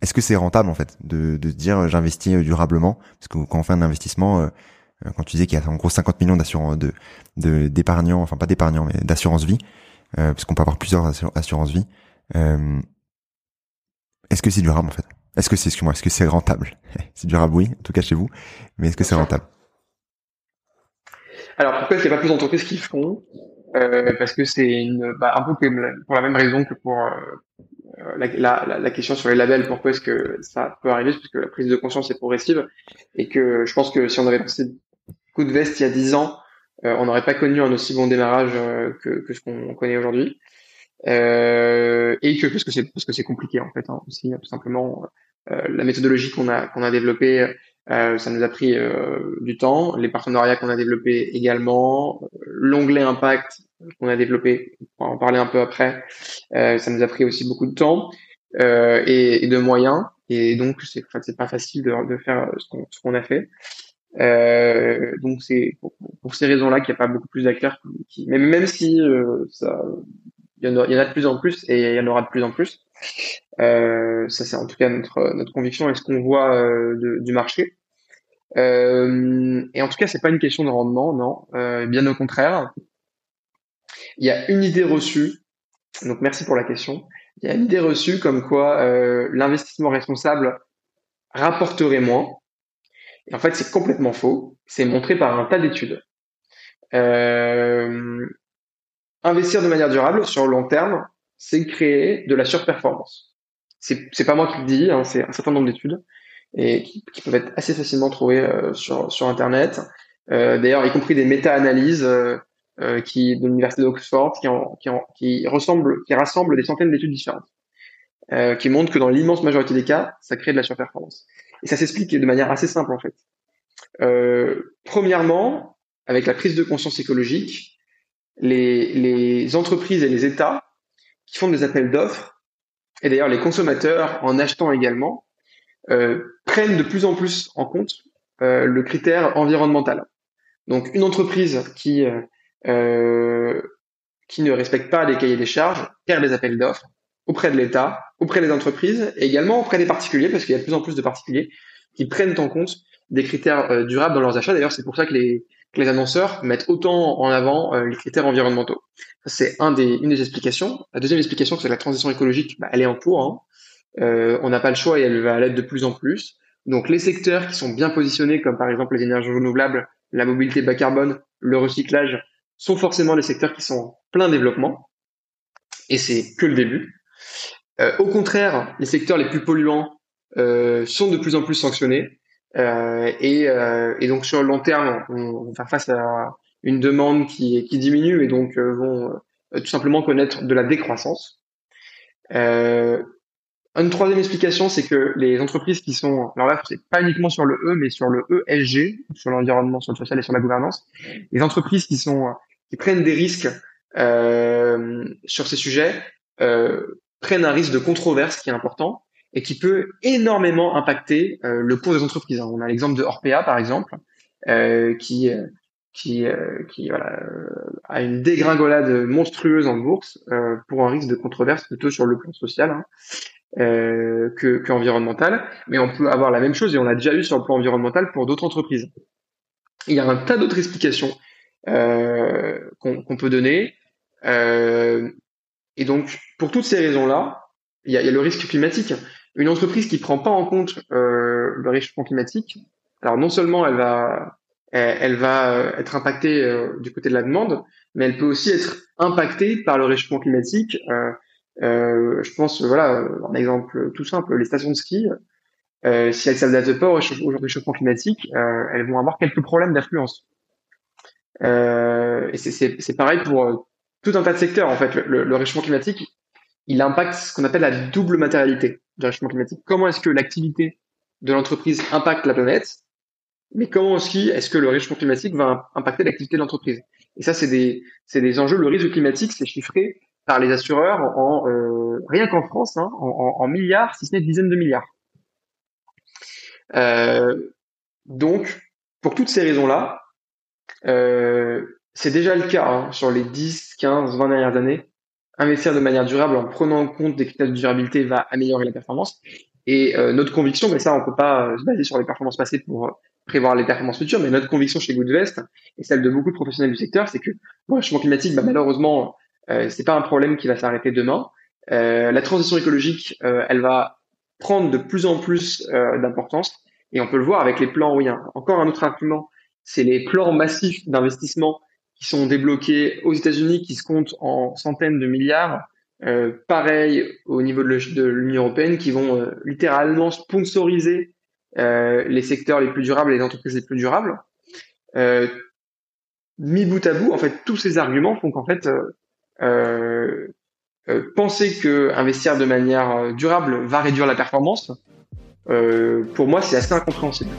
Est-ce que c'est rentable en fait de, dire euh, j'investis euh, durablement? Parce que quand on fait un investissement, euh, quand tu disais qu'il y a en gros 50 millions d'assurance de d'épargnants, enfin pas d'épargnants mais d'assurance vie, euh, parce qu'on peut avoir plusieurs assurances vie. Euh, est-ce que c'est durable en fait? Est-ce que c'est excuse-moi, est-ce que c'est rentable? C'est durable oui, en tout cas chez vous, mais est-ce que c'est rentable? Alors pourquoi est-ce qu'il n'y a pas plus d'entreprises qui font? Euh, Parce que c'est une bah, un peu pour la même raison que pour euh, la, la, la, question sur les labels, pourquoi est-ce que ça peut arriver? Parce que la prise de conscience est progressive et que je pense que si on avait lancé coup de veste il y a 10 ans, euh, on n'aurait pas connu un aussi bon démarrage euh, que, que, ce qu'on connaît aujourd'hui. Euh, et que parce que c'est parce que c'est compliqué en fait hein, aussi tout simplement la méthodologie qu'on a qu'on a développée ça nous a pris du temps les partenariats qu'on a développés également l'onglet impact qu'on a développé, on va en parler un peu après. Euh, ça nous a pris aussi beaucoup de temps euh, et, et, de moyens, et donc c'est c'est pas facile de, de faire ce qu'on a fait. Euh, donc c'est pour, pour, ces raisons-là qu'il n'y a pas beaucoup plus d'acteurs qui, même même si euh, ça, il y, en il y en a de plus en plus et il y en aura de plus en plus. Euh, ça c'est en tout cas notre notre conviction et ce qu'on voit euh, du marché. Euh, et en tout cas, c'est pas une question de rendement, non. Bien au contraire, il y a une idée reçue, donc merci pour la question, il y a une idée reçue comme quoi l'investissement responsable rapporterait moins. Et en fait, c'est complètement faux. C'est montré par un tas d'études. Investir de manière durable sur le long terme, c'est créer de la surperformance. C'est, pas moi qui le dis, hein, c'est un certain nombre d'études et qui, peuvent être assez facilement trouvées euh, sur, sur Internet. Euh, d'ailleurs, y compris des méta-analyses euh, qui de l'université d'Oxford, qui, qui, qui ressemble, qui rassemble des centaines d'études différentes, qui montrent que dans l'immense majorité des cas, ça crée de la surperformance. Et ça s'explique de manière assez simple en fait. Premièrement, avec la prise de conscience écologique, les entreprises et les États qui font des appels d'offres, et d'ailleurs les consommateurs en achetant également, euh, prennent de plus en plus en compte euh, le critère environnemental. Donc une entreprise qui euh, qui ne respectent pas les cahiers des charges perdent les appels d'offres auprès de l'État, auprès des entreprises et également auprès des particuliers, parce qu'il y a de plus en plus de particuliers qui prennent en compte des critères durables dans leurs achats. D'ailleurs, c'est pour ça que les, que les annonceurs mettent autant en avant euh, les critères environnementaux. C'est une des explications. La deuxième explication, c'est que la transition écologique, bah, elle est en cours. Hein. Euh, on n'a pas le choix et elle va l'être de plus en plus. Donc, les secteurs qui sont bien positionnés, comme par exemple les énergies renouvelables, la mobilité bas carbone, le recyclage, sont forcément des secteurs qui sont en plein développement, et c'est que le début. Euh, au contraire, les secteurs les plus polluants sont de plus en plus sanctionnés, et, euh, et, donc sur le long terme, on, va faire face à une demande qui, diminue, et donc euh, vont euh, tout simplement connaître de la décroissance. Une troisième explication, c'est que les entreprises qui sont, alors là, c'est pas uniquement sur le E, mais sur le ESG, sur l'environnement, sur le social et sur la gouvernance, les entreprises qui sont qui prennent des risques euh, sur ces sujets euh, prennent un risque de controverse qui est important et qui peut énormément impacter euh, le cours des entreprises. On a l'exemple de Orpea par exemple, euh, qui qui, qui voilà, a une dégringolade monstrueuse en bourse pour un risque de controverse plutôt sur le plan social hein, que, que environnemental. Mais on peut avoir la même chose et on l'a déjà eu sur le plan environnemental pour d'autres entreprises. Il y a un tas d'autres explications euh, qu'on peut donner. Euh, et donc, pour toutes ces raisons-là, il y a, le risque climatique. Une entreprise qui prend pas en compte euh, le réchauffement climatique, alors non seulement elle va elle, va être impactée euh, du côté de la demande, mais elle peut aussi être impactée par le réchauffement climatique. Euh, euh, je pense, voilà, un exemple tout simple, les stations de ski, euh, si elles s'adaptent pas au réchauffement climatique, elles vont avoir quelques problèmes d'affluence. Euh, et c'est pareil pour euh, tout un tas de secteurs. En fait, le, le réchauffement climatique, il impacte ce qu'on appelle la double matérialité du réchauffement climatique. Comment est-ce que l'activité de l'entreprise impacte la planète, mais comment aussi est-ce que le réchauffement climatique va impacter l'activité de l'entreprise? Et ça, c'est des, des enjeux. Le risque climatique, c'est chiffré par les assureurs en euh, rien qu'en France, hein, en, milliards, si ce n'est dizaines de milliards. Euh, donc, pour toutes ces raisons-là, euh, c'est déjà le cas hein, sur les 10, 15, 20 dernières années. Investir de manière durable en prenant en compte des critères de durabilité va améliorer la performance. Et notre conviction, mais ça, on peut pas se baser sur les performances passées pour prévoir les performances futures, mais notre conviction chez Goodvest et celle de beaucoup de professionnels du secteur, c'est que le changement climatique, bah, malheureusement, euh, c'est pas un problème qui va s'arrêter demain. Euh, la transition écologique, euh, elle va prendre de plus en plus euh, d'importance et on peut le voir avec les plans. Oui, encore un autre argument, c'est les plans massifs d'investissement sont débloqués aux États-Unis, qui se comptent en centaines de milliards. Euh, pareil au niveau de l'Union européenne, qui vont littéralement sponsoriser euh, les secteurs les plus durables et les entreprises les plus durables. Euh, mis bout à bout, en fait, tous ces arguments font qu'en fait, euh, penser que investir de manière durable va réduire la performance, pour moi, c'est assez incompréhensible.